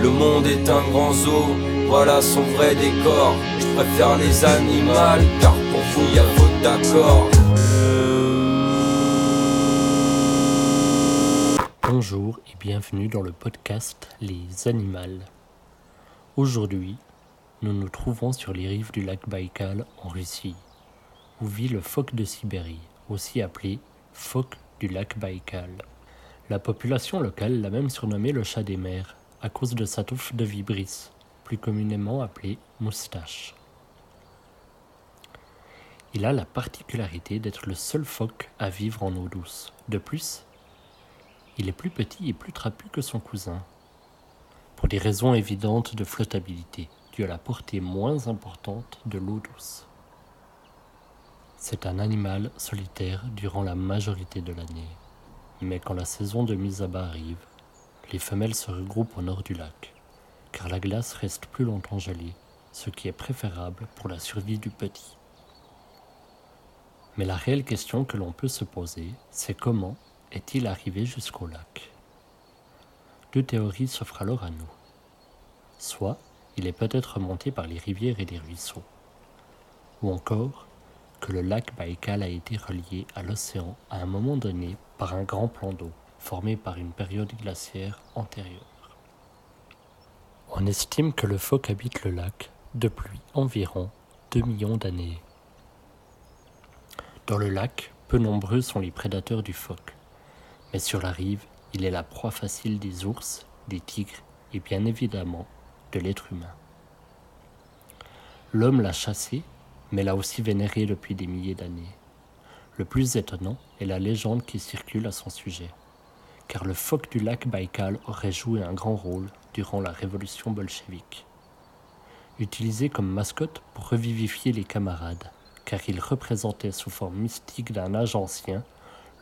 Le monde est un grand zoo, voilà son vrai décor. Je préfère les animaux, car pour vous y a faute d'accord. Bonjour et bienvenue dans le podcast Les Animaux. Aujourd'hui, nous nous trouvons sur les rives du lac Baïkal en Russie, où vit le phoque de Sibérie, aussi appelé phoque du lac Baïkal. La population locale l'a même surnommé le chat des mers, à cause de sa touffe de vibris, plus communément appelée moustache. Il a la particularité d'être le seul phoque à vivre en eau douce. De plus, il est plus petit et plus trapu que son cousin, pour des raisons évidentes de flottabilité, due à la portée moins importante de l'eau douce. C'est un animal solitaire durant la majorité de l'année, mais quand la saison de mise à bas arrive, les femelles se regroupent au nord du lac, car la glace reste plus longtemps gelée, ce qui est préférable pour la survie du petit. Mais la réelle question que l'on peut se poser, c'est comment est-il arrivé jusqu'au lac? Deux théories s'offrent alors à nous. Soit il est peut-être remonté par les rivières et les ruisseaux, ou encore que le lac Baïkal a été relié à l'océan à un moment donné par un grand plan d'eau formé par une période glaciaire antérieure. On estime que le phoque habite le lac depuis environ 2 millions d'années. Dans le lac, peu nombreux sont les prédateurs du phoque, mais sur la rive, il est la proie facile des ours, des tigres et bien évidemment de l'être humain. L'homme l'a chassé, mais l'a aussi vénéré depuis des milliers d'années. Le plus étonnant est la légende qui circule à son sujet car le phoque du lac Baïkal aurait joué un grand rôle durant la révolution bolchevique. Utilisé comme mascotte pour revivifier les camarades, car il représentait sous forme mystique d'un âge ancien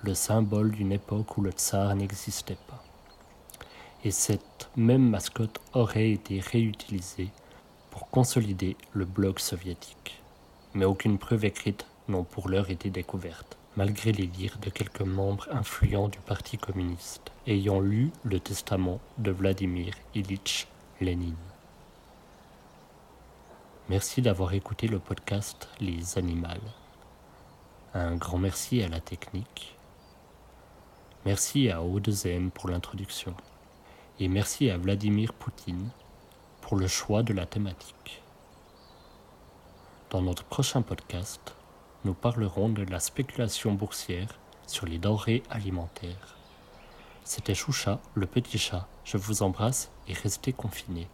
le symbole d'une époque où le tsar n'existait pas. Et cette même mascotte aurait été réutilisée pour consolider le bloc soviétique. Mais aucune preuve écrite n'ont pour l'heure été découverte malgré les dires de quelques membres influents du Parti communiste ayant lu le testament de Vladimir Ilitch Lénine. Merci d'avoir écouté le podcast Les Animaux. Un grand merci à la technique. Merci à Odezem pour l'introduction. Et merci à Vladimir Poutine pour le choix de la thématique. Dans notre prochain podcast, nous parlerons de la spéculation boursière sur les denrées alimentaires. C'était Choucha, le petit chat. Je vous embrasse et restez confinés.